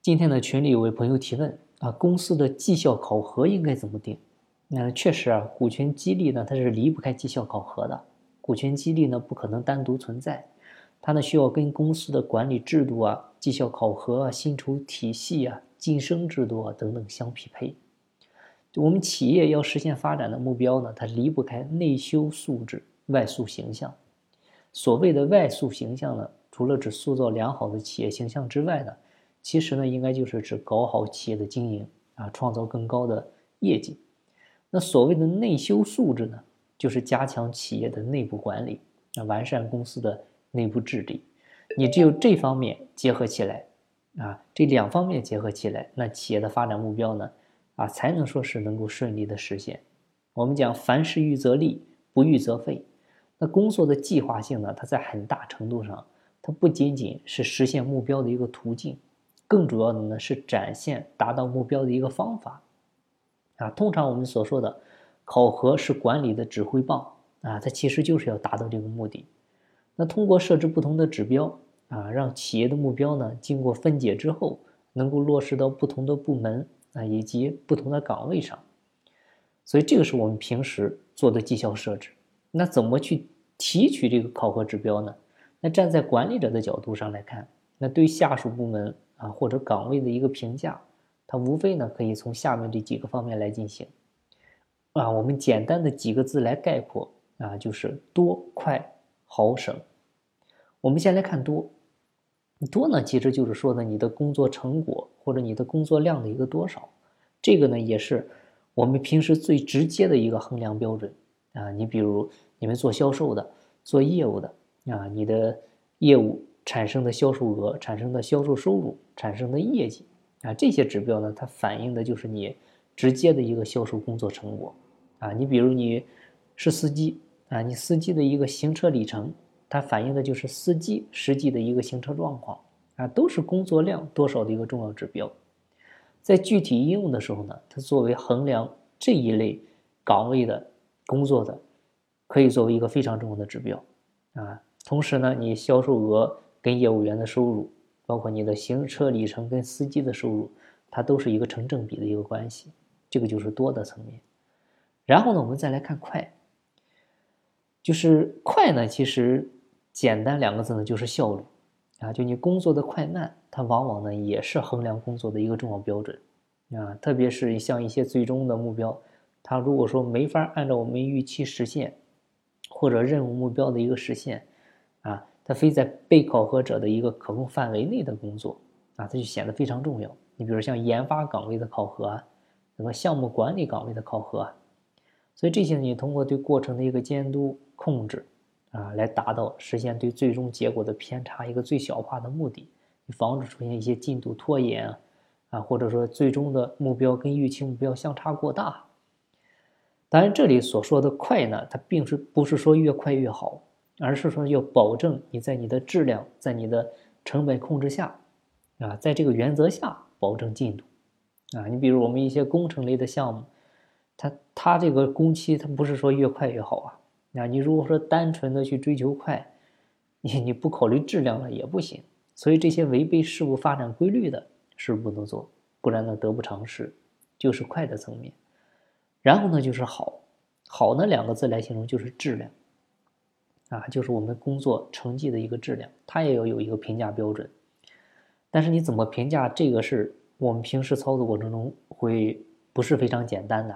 今天的群里有位朋友提问啊，公司的绩效考核应该怎么定？那确实啊，股权激励呢，它是离不开绩效考核的。股权激励呢，不可能单独存在，它呢需要跟公司的管理制度啊、绩效考核啊、薪酬体系啊、晋升制度啊等等相匹配。我们企业要实现发展的目标呢，它离不开内修素质、外塑形象。所谓的外塑形象呢，除了指塑造良好的企业形象之外呢，其实呢，应该就是指搞好企业的经营啊，创造更高的业绩。那所谓的内修素质呢，就是加强企业的内部管理，啊，完善公司的内部治理。你只有这方面结合起来，啊，这两方面结合起来，那企业的发展目标呢，啊，才能说是能够顺利的实现。我们讲凡事预则立，不预则废。那工作的计划性呢，它在很大程度上，它不仅仅是实现目标的一个途径。更主要的呢是展现达到目标的一个方法，啊，通常我们所说的考核是管理的指挥棒啊，它其实就是要达到这个目的。那通过设置不同的指标啊，让企业的目标呢经过分解之后，能够落实到不同的部门啊以及不同的岗位上。所以这个是我们平时做的绩效设置。那怎么去提取这个考核指标呢？那站在管理者的角度上来看，那对下属部门。啊，或者岗位的一个评价，它无非呢可以从下面这几个方面来进行。啊，我们简单的几个字来概括啊，就是多、快、好、省。我们先来看多，多呢其实就是说呢你的工作成果或者你的工作量的一个多少，这个呢也是我们平时最直接的一个衡量标准啊。你比如你们做销售的、做业务的啊，你的业务。产生的销售额、产生的销售收入、产生的业绩啊，这些指标呢，它反映的就是你直接的一个销售工作成果啊。你比如你是司机啊，你司机的一个行车里程，它反映的就是司机实际的一个行车状况啊，都是工作量多少的一个重要指标。在具体应用的时候呢，它作为衡量这一类岗位的工作的，可以作为一个非常重要的指标啊。同时呢，你销售额。跟业务员的收入，包括你的行车里程跟司机的收入，它都是一个成正比的一个关系，这个就是多的层面。然后呢，我们再来看快，就是快呢，其实简单两个字呢，就是效率啊，就你工作的快慢，它往往呢也是衡量工作的一个重要标准啊。特别是像一些最终的目标，它如果说没法按照我们预期实现，或者任务目标的一个实现啊。它非在被考核者的一个可控范围内的工作啊，它就显得非常重要。你比如像研发岗位的考核啊，什么项目管理岗位的考核啊，所以这些你通过对过程的一个监督控制啊，来达到实现对最终结果的偏差一个最小化的目的，防止出现一些进度拖延啊，啊，或者说最终的目标跟预期目标相差过大。当然，这里所说的快呢，它并不是不是说越快越好。而是说要保证你在你的质量，在你的成本控制下，啊，在这个原则下保证进度，啊，你比如我们一些工程类的项目，它它这个工期它不是说越快越好啊，啊，你如果说单纯的去追求快，你你不考虑质量了也不行，所以这些违背事物发展规律的是不能做，不然呢得不偿失，就是快的层面，然后呢就是好，好呢两个字来形容就是质量。啊，就是我们工作成绩的一个质量，它也要有一个评价标准。但是你怎么评价这个，是我们平时操作过程中会不是非常简单的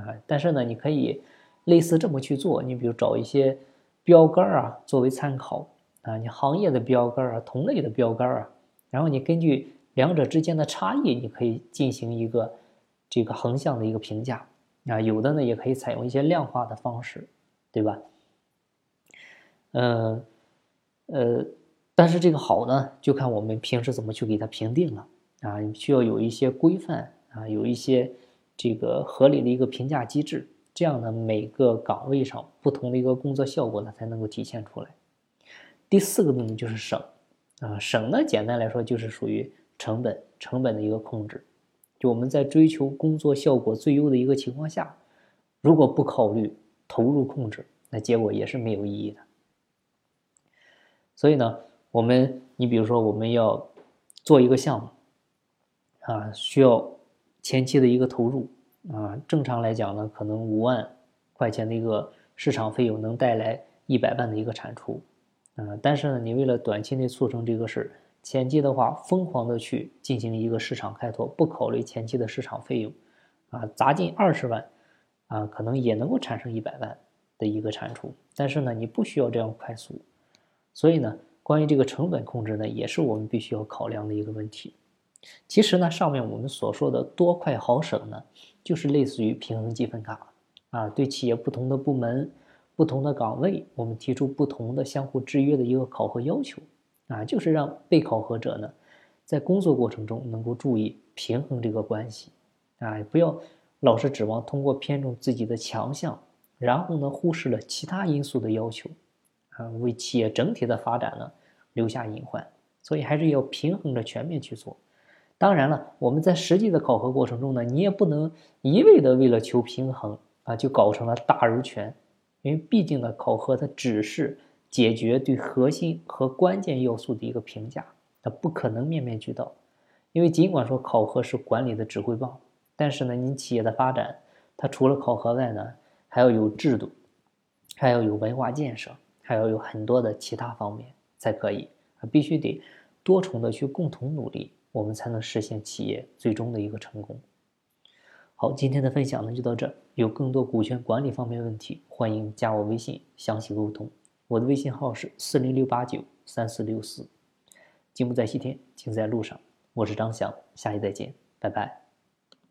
啊。但是呢，你可以类似这么去做，你比如找一些标杆啊作为参考啊，你行业的标杆啊，同类的标杆啊，然后你根据两者之间的差异，你可以进行一个这个横向的一个评价啊。有的呢，也可以采用一些量化的方式，对吧？呃，呃，但是这个好呢，就看我们平时怎么去给它评定了啊，需要有一些规范啊，有一些这个合理的一个评价机制，这样呢，每个岗位上不同的一个工作效果呢才能够体现出来。第四个呢就是省啊，省呢简单来说就是属于成本成本的一个控制，就我们在追求工作效果最优的一个情况下，如果不考虑投入控制，那结果也是没有意义的。所以呢，我们你比如说我们要做一个项目，啊，需要前期的一个投入啊。正常来讲呢，可能五万块钱的一个市场费用能带来一百万的一个产出，啊，但是呢，你为了短期内促成这个事，前期的话疯狂的去进行一个市场开拓，不考虑前期的市场费用，啊，砸进二十万，啊，可能也能够产生一百万的一个产出，但是呢，你不需要这样快速，所以呢。关于这个成本控制呢，也是我们必须要考量的一个问题。其实呢，上面我们所说的多快好省呢，就是类似于平衡积分卡啊，对企业不同的部门、不同的岗位，我们提出不同的相互制约的一个考核要求啊，就是让被考核者呢，在工作过程中能够注意平衡这个关系啊，不要老是指望通过偏重自己的强项，然后呢，忽视了其他因素的要求。啊，为企业整体的发展呢留下隐患，所以还是要平衡着全面去做。当然了，我们在实际的考核过程中呢，你也不能一味的为了求平衡啊，就搞成了大而全。因为毕竟呢，考核它只是解决对核心和关键要素的一个评价，它不可能面面俱到。因为尽管说考核是管理的指挥棒，但是呢，你企业的发展，它除了考核外呢，还要有制度，还要有文化建设。还要有很多的其他方面才可以啊，必须得多重的去共同努力，我们才能实现企业最终的一个成功。好，今天的分享呢就到这儿，有更多股权管理方面问题，欢迎加我微信详细沟通。我的微信号是四零六八九三四六四。金不在西天，请在路上。我是张翔，下期再见，拜拜。